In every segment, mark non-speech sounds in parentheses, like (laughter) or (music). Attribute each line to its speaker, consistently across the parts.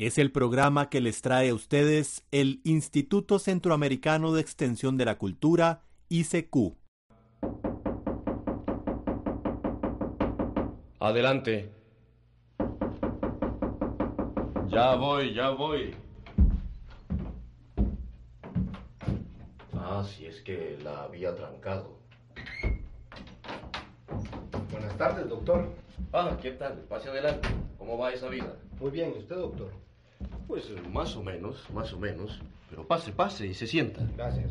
Speaker 1: Es el programa que les trae a ustedes el Instituto Centroamericano de Extensión de la Cultura, ICQ.
Speaker 2: Adelante. Ya voy, ya voy. Ah, si es que la había trancado.
Speaker 3: Buenas tardes, doctor.
Speaker 2: Ah, ¿qué tal? Pase adelante. ¿Cómo va esa vida?
Speaker 3: Muy bien, ¿y usted, doctor?
Speaker 2: Pues más o menos, más o menos. Pero pase, pase y se sienta.
Speaker 3: Gracias.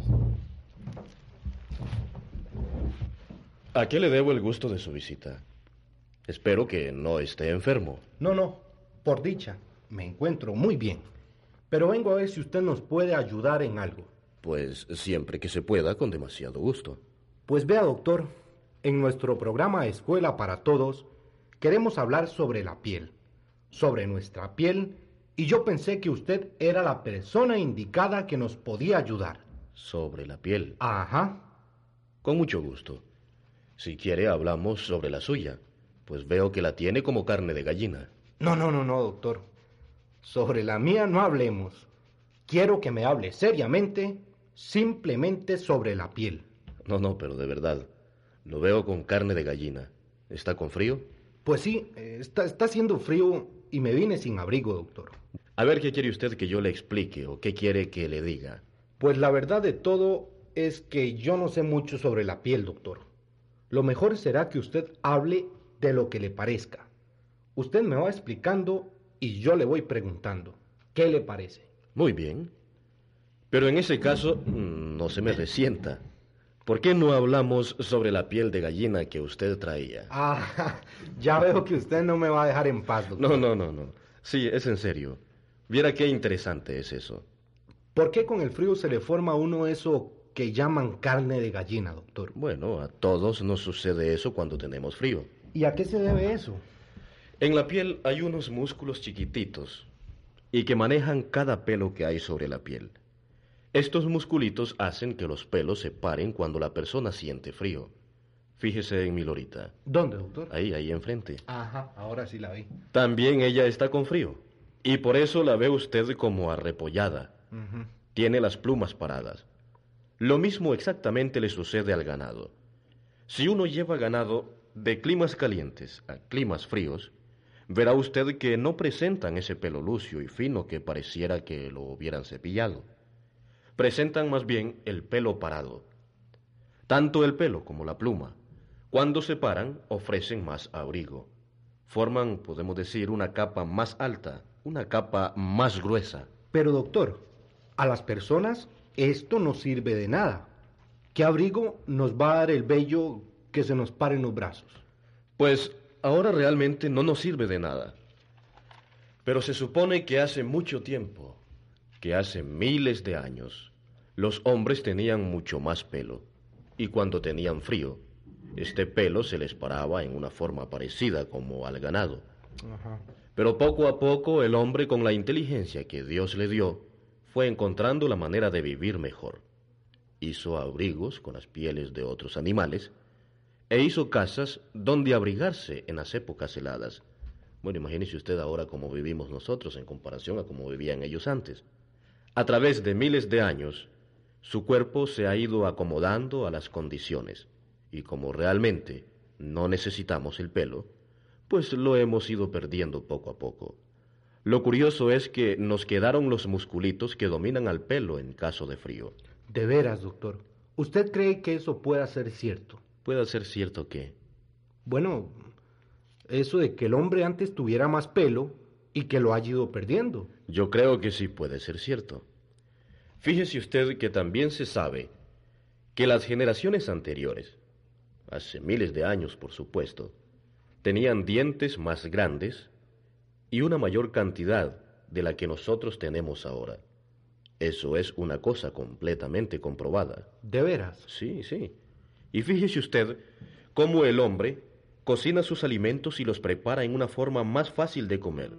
Speaker 2: ¿A qué le debo el gusto de su visita? Espero que no esté enfermo.
Speaker 3: No, no, por dicha, me encuentro muy bien. Pero vengo a ver si usted nos puede ayudar en algo.
Speaker 2: Pues siempre que se pueda, con demasiado gusto.
Speaker 3: Pues vea, doctor, en nuestro programa Escuela para Todos, queremos hablar sobre la piel, sobre nuestra piel, y yo pensé que usted era la persona indicada que nos podía ayudar.
Speaker 2: Sobre la piel.
Speaker 3: Ajá.
Speaker 2: Con mucho gusto. Si quiere, hablamos sobre la suya, pues veo que la tiene como carne de gallina.
Speaker 3: No, no, no, no, doctor. Sobre la mía no hablemos. Quiero que me hable seriamente, simplemente sobre la piel.
Speaker 2: No, no, pero de verdad. Lo veo con carne de gallina. ¿Está con frío?
Speaker 3: Pues sí, eh, está, está haciendo frío y me vine sin abrigo, doctor.
Speaker 2: A ver, ¿qué quiere usted que yo le explique o qué quiere que le diga?
Speaker 3: Pues la verdad de todo es que yo no sé mucho sobre la piel, doctor. Lo mejor será que usted hable de lo que le parezca. Usted me va explicando y yo le voy preguntando. ¿Qué le parece?
Speaker 2: Muy bien. Pero en ese caso, mm, no se me resienta. ¿Por qué no hablamos sobre la piel de gallina que usted traía?
Speaker 3: Ah, (laughs) ya veo que usted no me va a dejar en paz, doctor.
Speaker 2: No, no, no, no. Sí, es en serio. Viera qué interesante es eso.
Speaker 3: ¿Por qué con el frío se le forma a uno eso que llaman carne de gallina, doctor?
Speaker 2: Bueno, a todos nos sucede eso cuando tenemos frío.
Speaker 3: ¿Y a qué se debe eso?
Speaker 2: En la piel hay unos músculos chiquititos y que manejan cada pelo que hay sobre la piel. Estos musculitos hacen que los pelos se paren cuando la persona siente frío. Fíjese en mi lorita.
Speaker 3: ¿Dónde, doctor?
Speaker 2: Ahí, ahí enfrente.
Speaker 3: Ajá, ahora sí la vi.
Speaker 2: También ella está con frío. Y por eso la ve usted como arrepollada. Tiene las plumas paradas. Lo mismo exactamente le sucede al ganado. Si uno lleva ganado de climas calientes a climas fríos, verá usted que no presentan ese pelo lucio y fino que pareciera que lo hubieran cepillado. Presentan más bien el pelo parado. Tanto el pelo como la pluma, cuando se paran, ofrecen más abrigo. Forman, podemos decir, una capa más alta, una capa más gruesa.
Speaker 3: Pero, doctor, a las personas esto no sirve de nada. ¿Qué abrigo nos va a dar el vello que se nos pare en los brazos?
Speaker 2: Pues ahora realmente no nos sirve de nada. Pero se supone que hace mucho tiempo, que hace miles de años, los hombres tenían mucho más pelo. Y cuando tenían frío, este pelo se les paraba en una forma parecida como al ganado. Pero poco a poco el hombre con la inteligencia que Dios le dio fue encontrando la manera de vivir mejor. Hizo abrigos con las pieles de otros animales e hizo casas donde abrigarse en las épocas heladas. Bueno, imagínese usted ahora cómo vivimos nosotros en comparación a cómo vivían ellos antes. A través de miles de años, Su cuerpo se ha ido acomodando a las condiciones, y como realmente no necesitamos el pelo, pues lo hemos ido perdiendo poco a poco. Lo curioso es que nos quedaron los musculitos que dominan al pelo en caso de frío.
Speaker 3: De veras, doctor. ¿Usted cree que eso pueda ser cierto?
Speaker 2: ¿Puede ser cierto que?
Speaker 3: Bueno, eso de que el hombre antes tuviera más pelo y que lo haya ido perdiendo.
Speaker 2: Yo creo que sí puede ser cierto. Fíjese usted que también se sabe que las generaciones anteriores, hace miles de años por supuesto, tenían dientes más grandes y una mayor cantidad de la que nosotros tenemos ahora. Eso es una cosa completamente comprobada.
Speaker 3: ¿De veras?
Speaker 2: Sí, sí. Y fíjese usted cómo el hombre cocina sus alimentos y los prepara en una forma más fácil de comer.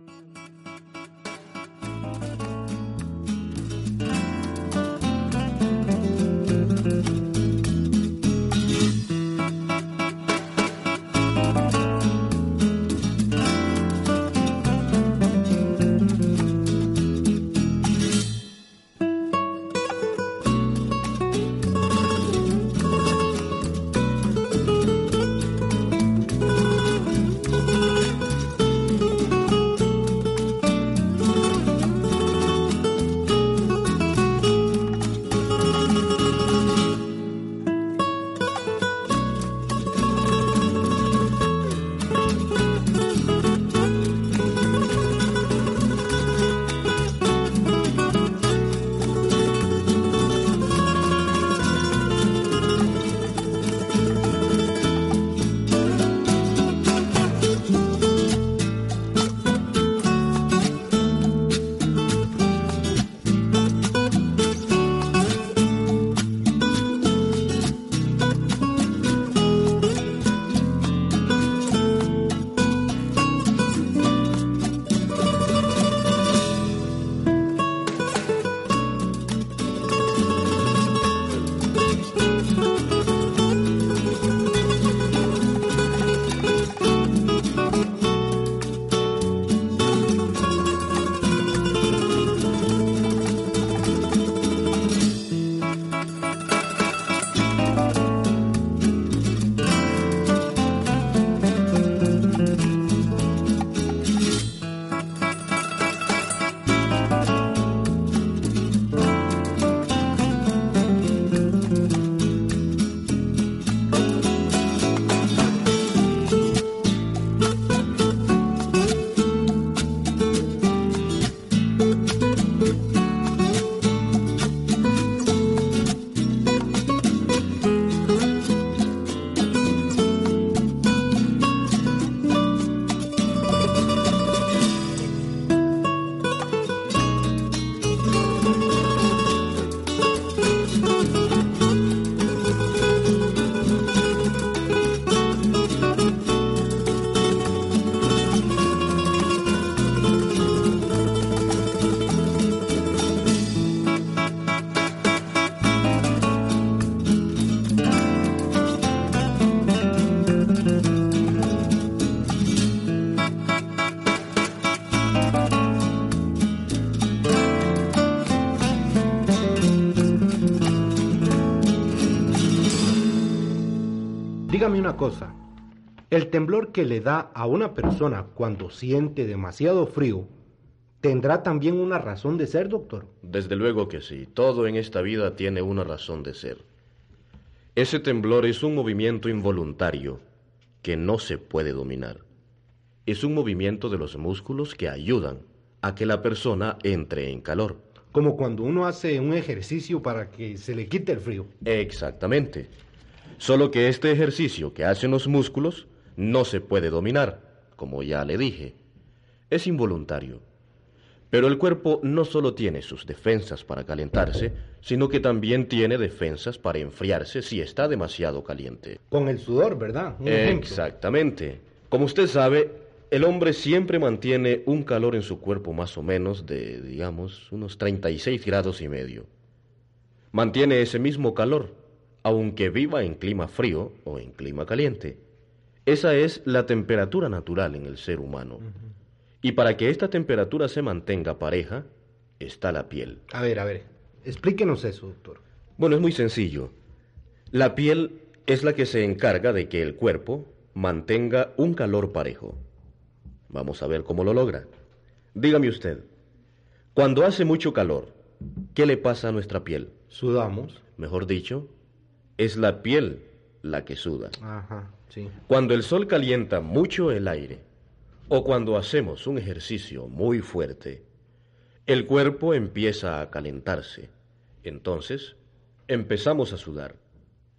Speaker 3: Una cosa. El temblor que le da a una persona cuando siente demasiado frío tendrá también una razón de ser, doctor.
Speaker 2: Desde luego que sí. Todo en esta vida tiene una razón de ser. Ese temblor es un movimiento involuntario que no se puede dominar. Es un movimiento de los músculos que ayudan a que la persona entre en calor.
Speaker 3: Como cuando uno hace un ejercicio para que se le quite el frío.
Speaker 2: Exactamente. Solo que este ejercicio que hacen los músculos no se puede dominar, como ya le dije. Es involuntario. Pero el cuerpo no solo tiene sus defensas para calentarse, sino que también tiene defensas para enfriarse si está demasiado caliente.
Speaker 3: Con el sudor, ¿verdad? Un.
Speaker 2: Exactamente. Como usted sabe, el hombre siempre mantiene un calor en su cuerpo más o menos de, digamos, unos 36 grados y medio. Mantiene ese mismo calor aunque viva en clima frío o en clima caliente. Esa es la temperatura natural en el ser humano. Y para que esta temperatura se mantenga pareja, está la piel.
Speaker 3: A ver, a ver, explíquenos eso, doctor.
Speaker 2: Bueno, es muy sencillo. La piel es la que se encarga de que el cuerpo mantenga un calor parejo. Vamos a ver cómo lo logra. Dígame usted, cuando hace mucho calor, ¿qué le pasa a nuestra piel?
Speaker 3: Sudamos.
Speaker 2: Mejor dicho, es la piel la que suda.
Speaker 3: Ajá, sí.
Speaker 2: Cuando el sol calienta mucho el aire, o cuando hacemos un ejercicio muy fuerte, el cuerpo empieza a calentarse. Entonces, empezamos a sudar.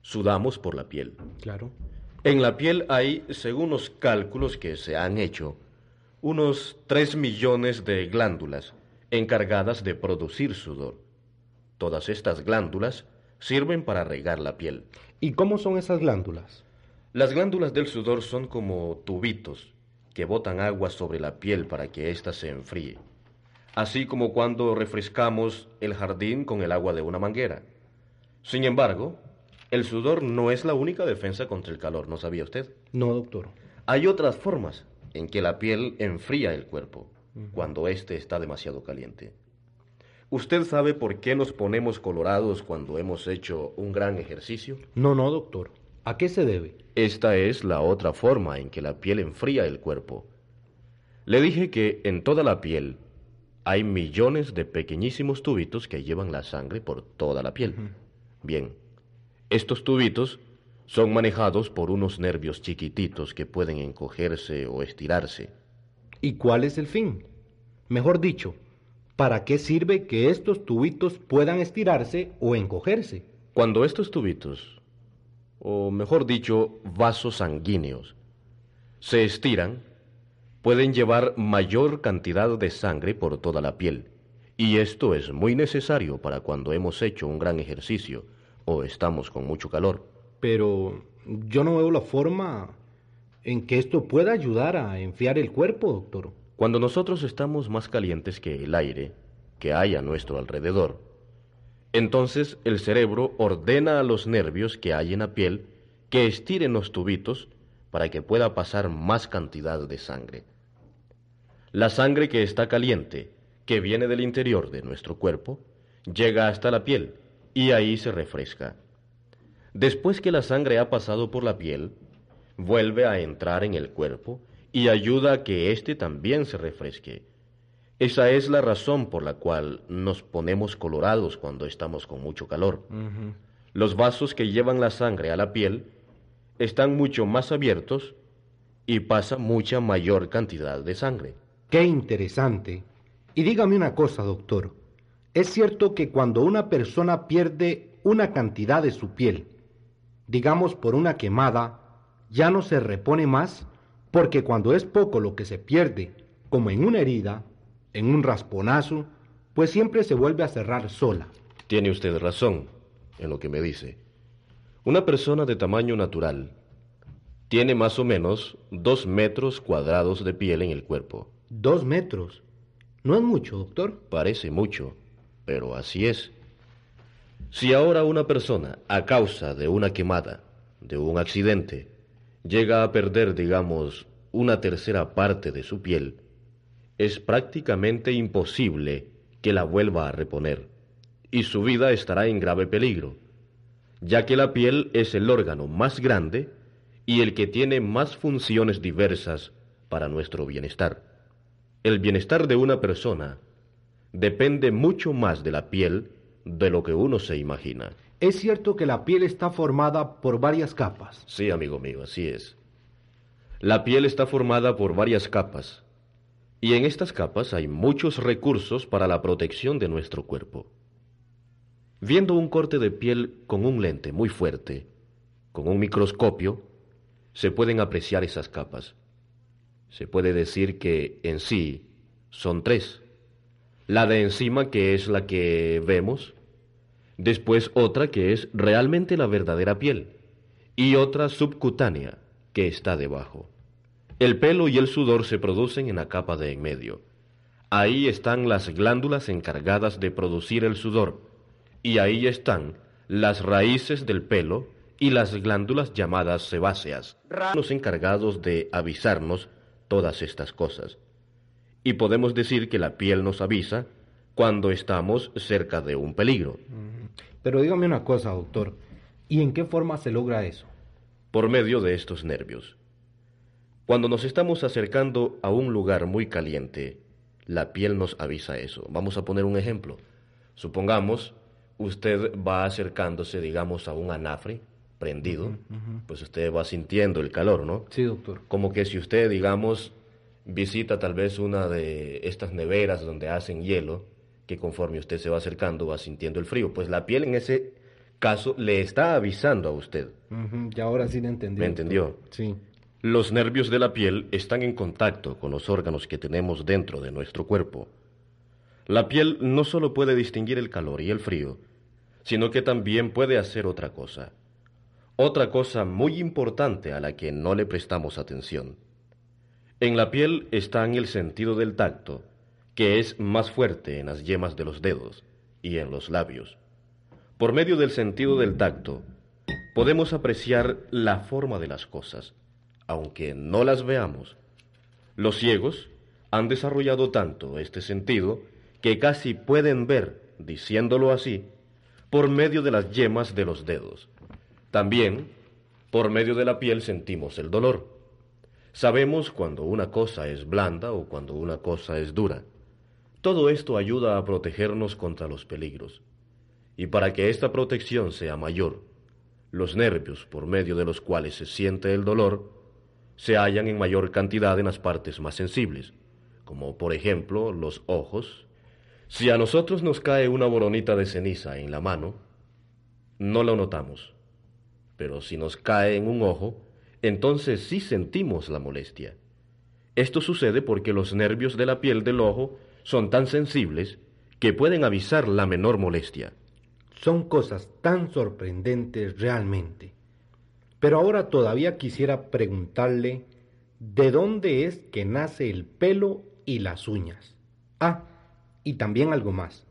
Speaker 2: Sudamos por la piel.
Speaker 3: Claro.
Speaker 2: En la piel hay, según los cálculos que se han hecho, unos 3 millones de glándulas encargadas de producir sudor. Todas estas glándulas sirven para regar la piel.
Speaker 3: ¿Y cómo son esas glándulas?
Speaker 2: Las glándulas del sudor son como tubitos que botan agua sobre la piel para que ésta se enfríe, así como cuando refrescamos el jardín con el agua de una manguera. Sin embargo, el sudor no es la única defensa contra el calor, ¿no sabía usted?
Speaker 3: No, doctor.
Speaker 2: Hay otras formas en que la piel enfría el cuerpo cuando éste está demasiado caliente. ¿Usted sabe por qué nos ponemos colorados cuando hemos hecho un gran ejercicio?
Speaker 3: No, no, doctor. ¿A qué se debe?
Speaker 2: Esta es la otra forma en que la piel enfría el cuerpo. Le dije que en toda la piel hay millones de pequeñísimos tubitos que llevan la sangre por toda la piel. Bien, estos tubitos son manejados por unos nervios chiquititos que pueden encogerse o estirarse.
Speaker 3: ¿Y cuál es el fin? Mejor dicho, ¿para qué sirve que estos tubitos puedan estirarse o encogerse?
Speaker 2: Cuando estos tubitos, o mejor dicho, vasos sanguíneos, se estiran, pueden llevar mayor cantidad de sangre por toda la piel. Y esto es muy necesario para cuando hemos hecho un gran ejercicio o estamos con mucho calor.
Speaker 3: Pero yo no veo la forma en que esto pueda ayudar a enfriar el cuerpo, doctor.
Speaker 2: Cuando nosotros estamos más calientes que el aire que hay a nuestro alrededor, entonces el cerebro ordena a los nervios que hay en la piel que estiren los tubitos para que pueda pasar más cantidad de sangre. La sangre que está caliente, que viene del interior de nuestro cuerpo, llega hasta la piel y ahí se refresca. Después que la sangre ha pasado por la piel, vuelve a entrar en el cuerpo y ayuda a que éste también se refresque. Esa es la razón por la cual nos ponemos colorados cuando estamos con mucho calor. Los vasos que llevan la sangre a la piel están mucho más abiertos y pasa mucha mayor cantidad de sangre.
Speaker 3: Qué interesante. Y dígame una cosa, doctor. Es cierto que cuando una persona pierde una cantidad de su piel, digamos por una quemada, ya no se repone más, porque cuando es poco lo que se pierde, como en una herida, en un rasponazo, pues siempre se vuelve a cerrar sola.
Speaker 2: Tiene usted razón en lo que me dice. Una persona de tamaño natural tiene más o menos dos metros cuadrados de piel en el cuerpo.
Speaker 3: Dos metros. No es mucho, doctor.
Speaker 2: Parece mucho, pero así es. Si ahora una persona, a causa de una quemada, de un accidente, llega a perder, digamos, una tercera parte de su piel, es prácticamente imposible que la vuelva a reponer, y su vida estará en grave peligro, ya que la piel es el órgano más grande y el que tiene más funciones diversas para nuestro bienestar. El bienestar de una persona depende mucho más de la piel de lo que uno se imagina.
Speaker 3: Es cierto que la piel está formada por varias capas.
Speaker 2: Sí, amigo mío, así es. La piel está formada por varias capas, y en estas capas hay muchos recursos para la protección de nuestro cuerpo. Viendo un corte de piel con un lente muy fuerte, con un microscopio, se pueden apreciar esas capas. Se puede decir que en sí son tres. La de encima, que es la que vemos, después otra que es realmente la verdadera piel, y otra subcutánea, que está debajo. El pelo y el sudor se producen en la capa de en medio. Ahí están las glándulas encargadas de producir el sudor, y ahí están las raíces del pelo y las glándulas llamadas sebáceas, los encargados de avisarnos todas estas cosas. Y podemos decir que la piel nos avisa cuando estamos cerca de un peligro.
Speaker 3: Pero dígame una cosa, doctor. ¿Y en qué forma se logra eso?
Speaker 2: Por medio de estos nervios. Cuando nos estamos acercando a un lugar muy caliente, la piel nos avisa eso. Vamos a poner un ejemplo. Supongamos, usted va acercándose, digamos, a un anafre prendido, pues usted va sintiendo el calor, ¿no?
Speaker 3: Sí, doctor.
Speaker 2: Como que si usted, digamos, visita tal vez una de estas neveras donde hacen hielo, que conforme usted se va acercando va sintiendo el frío, pues la piel en ese caso le está avisando a usted.
Speaker 3: Y ahora sí le entendí.
Speaker 2: ¿Me entendió?
Speaker 3: Sí.
Speaker 2: Los nervios de la piel están en contacto con los órganos que tenemos dentro de nuestro cuerpo. La piel no solo puede distinguir el calor y el frío, sino que también puede hacer otra cosa. Otra cosa muy importante a la que no le prestamos atención. En la piel está en el sentido del tacto, que es más fuerte en las yemas de los dedos y en los labios. Por medio del sentido del tacto, podemos apreciar la forma de las cosas, aunque no las veamos. Los ciegos han desarrollado tanto este sentido que casi pueden ver, diciéndolo así, por medio de las yemas de los dedos. También, por medio de la piel sentimos el dolor. Sabemos cuando una cosa es blanda o cuando una cosa es dura. Todo esto ayuda a protegernos contra los peligros. Y para que esta protección sea mayor, los nervios por medio de los cuales se siente el dolor se hallan en mayor cantidad en las partes más sensibles, como por ejemplo los ojos. Si a nosotros nos cae una boronita de ceniza en la mano, no lo notamos. Pero si nos cae en un ojo, entonces sí sentimos la molestia. Esto sucede porque los nervios de la piel del ojo son tan sensibles que pueden avisar la menor molestia.
Speaker 3: Son cosas tan sorprendentes realmente. Pero ahora todavía quisiera preguntarle de dónde es que nace el pelo y las uñas. Ah, y también algo más.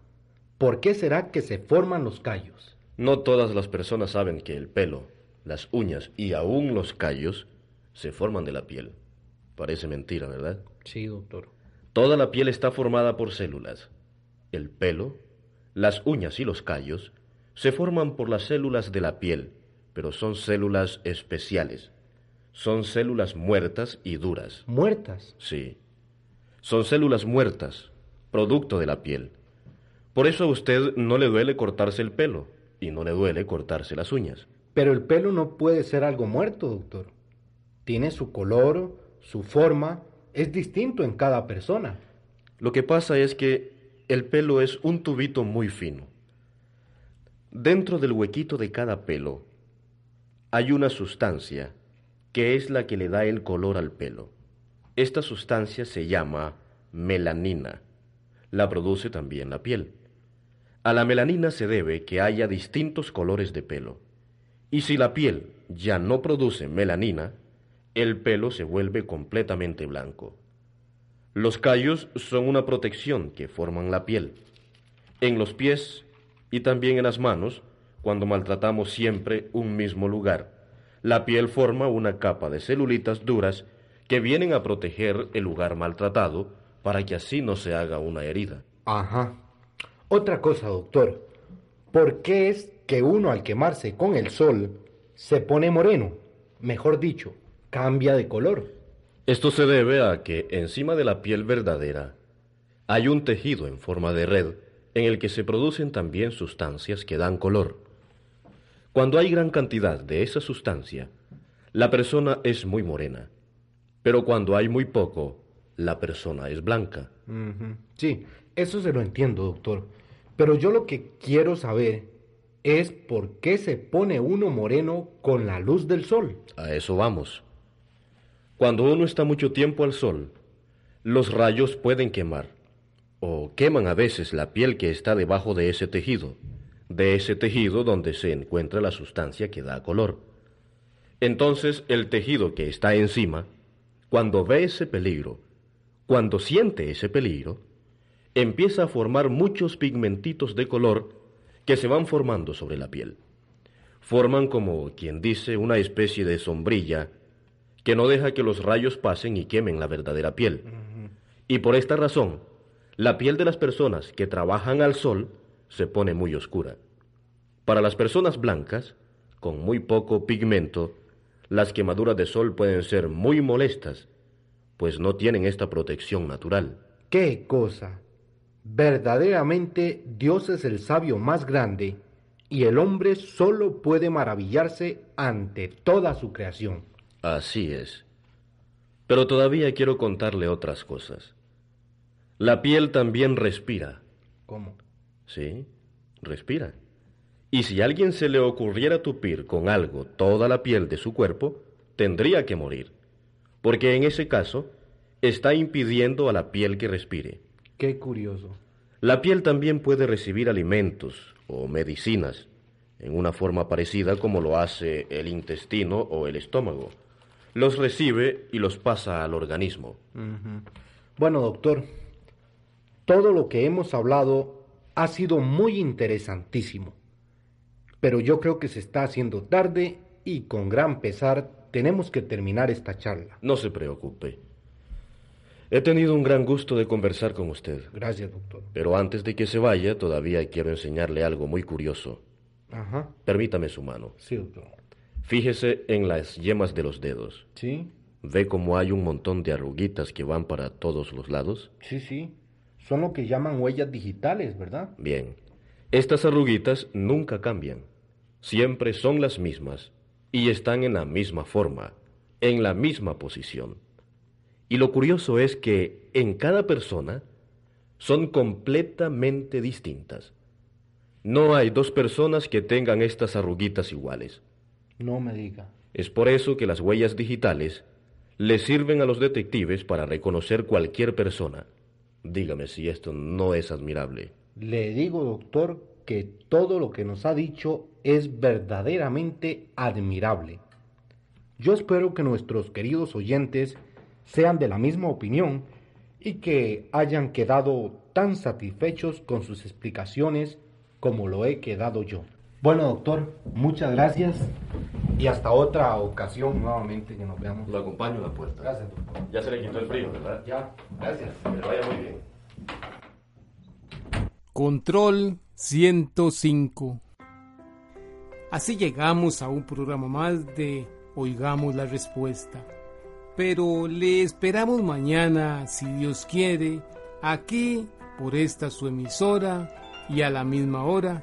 Speaker 3: ¿Por qué será que se forman los callos?
Speaker 2: No todas las personas saben que el pelo, las uñas y aún los callos se forman de la piel. Parece mentira, ¿verdad?
Speaker 3: Sí, doctor.
Speaker 2: Toda la piel está formada por células. El pelo, las uñas y los callos se forman por las células de la piel, pero son células especiales. Son células muertas y duras.
Speaker 3: Muertas.
Speaker 2: Sí. Son células muertas, producto de la piel. Por eso a usted no le duele cortarse el pelo y no le duele cortarse las uñas.
Speaker 3: Pero el pelo no puede ser algo muerto, doctor. Tiene su color, su forma, es distinto en cada persona.
Speaker 2: Lo que pasa es que el pelo es un tubito muy fino. Dentro del huequito de cada pelo hay una sustancia que es la que le da el color al pelo. Esta sustancia se llama melanina. La produce también la piel. A la melanina se debe que haya distintos colores de pelo. Y si la piel ya no produce melanina, el pelo se vuelve completamente blanco. Los callos son una protección que forman la piel. En los pies y también en las manos, cuando maltratamos siempre un mismo lugar, la piel forma una capa de celulitas duras que vienen a proteger el lugar maltratado para que así no se haga una herida.
Speaker 3: Ajá. Otra cosa, doctor. ¿Por qué es que uno al quemarse con el sol se pone moreno? Mejor dicho, cambia de color.
Speaker 2: Esto se debe a que encima de la piel verdadera hay un tejido en forma de red en el que se producen también sustancias que dan color. Cuando hay gran cantidad de esa sustancia, la persona es muy morena, pero cuando hay muy poco, la persona es blanca.
Speaker 3: Sí, eso se lo entiendo, doctor. Pero yo lo que quiero saber es por qué se pone uno moreno con la luz del sol.
Speaker 2: A eso vamos. Cuando uno está mucho tiempo al sol, los rayos pueden quemar, o queman a veces la piel que está debajo de ese tejido, de ese tejido donde se encuentra la sustancia que da color. Entonces el tejido que está encima, cuando ve ese peligro, cuando siente ese peligro, empieza a formar muchos pigmentitos de color que se van formando sobre la piel. Forman como quien dice una especie de sombrilla que no deja que los rayos pasen y quemen la verdadera piel. Y por esta razón, la piel de las personas que trabajan al sol se pone muy oscura. Para las personas blancas, con muy poco pigmento, las quemaduras de sol pueden ser muy molestas, pues no tienen esta protección natural.
Speaker 3: ¡Qué cosa! Verdaderamente Dios es el sabio más grande y el hombre solo puede maravillarse ante toda su creación.
Speaker 2: Así es. Pero todavía quiero contarle otras cosas. La piel también respira.
Speaker 3: ¿Cómo?
Speaker 2: Sí, respira. Y si a alguien se le ocurriera tupir con algo toda la piel de su cuerpo, tendría que morir, porque en ese caso está impidiendo a la piel que respire.
Speaker 3: Qué curioso.
Speaker 2: La piel también puede recibir alimentos o medicinas en una forma parecida como lo hace el intestino o el estómago. Los recibe y los pasa al organismo.
Speaker 3: Bueno, doctor, todo lo que hemos hablado ha sido muy interesantísimo. Pero yo creo que se está haciendo tarde y con gran pesar tenemos que terminar esta charla.
Speaker 2: No se preocupe. He tenido un gran gusto de conversar con usted.
Speaker 3: Gracias, doctor.
Speaker 2: Pero antes de que se vaya, todavía quiero enseñarle algo muy curioso.
Speaker 3: Ajá.
Speaker 2: Permítame su mano.
Speaker 3: Sí, doctor.
Speaker 2: Fíjese en las yemas de los dedos.
Speaker 3: Sí,
Speaker 2: ¿Ve cómo hay un montón de arruguitas que van para todos los lados?
Speaker 3: sí, sí. Son lo que llaman huellas digitales, ¿verdad?
Speaker 2: Bien. Estas arruguitas nunca cambian. Siempre son las mismas y están en la misma forma, en la misma posición. Y lo curioso es que en cada persona son completamente distintas. No hay dos personas que tengan estas arruguitas iguales.
Speaker 3: No me diga.
Speaker 2: Es por eso que las huellas digitales le sirven a los detectives para reconocer cualquier persona. Dígame si esto no es admirable.
Speaker 3: Le digo, doctor, que todo lo que nos ha dicho es verdaderamente admirable. Yo espero que nuestros queridos oyentes sean de la misma opinión y que hayan quedado tan satisfechos con sus explicaciones como lo he quedado yo. Bueno, doctor, muchas gracias y hasta otra ocasión nuevamente que nos veamos.
Speaker 2: Lo acompaño a la puerta.
Speaker 3: Gracias, doctor.
Speaker 2: Ya se le quitó el frío, ¿verdad?
Speaker 3: Ya, gracias.
Speaker 2: Que le vaya muy bien.
Speaker 4: Control 105. Así llegamos a un programa más de Oigamos la Respuesta. Pero le esperamos mañana, si Dios quiere, aquí por esta su emisora y a la misma hora.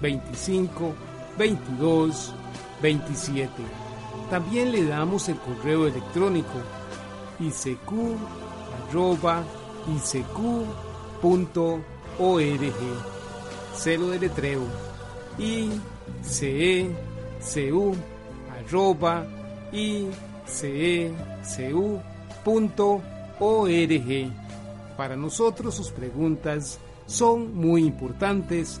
Speaker 4: 25 22 27. También le damos el correo electrónico isq.org. Celo de letreo. Para nosotros sus preguntas son muy importantes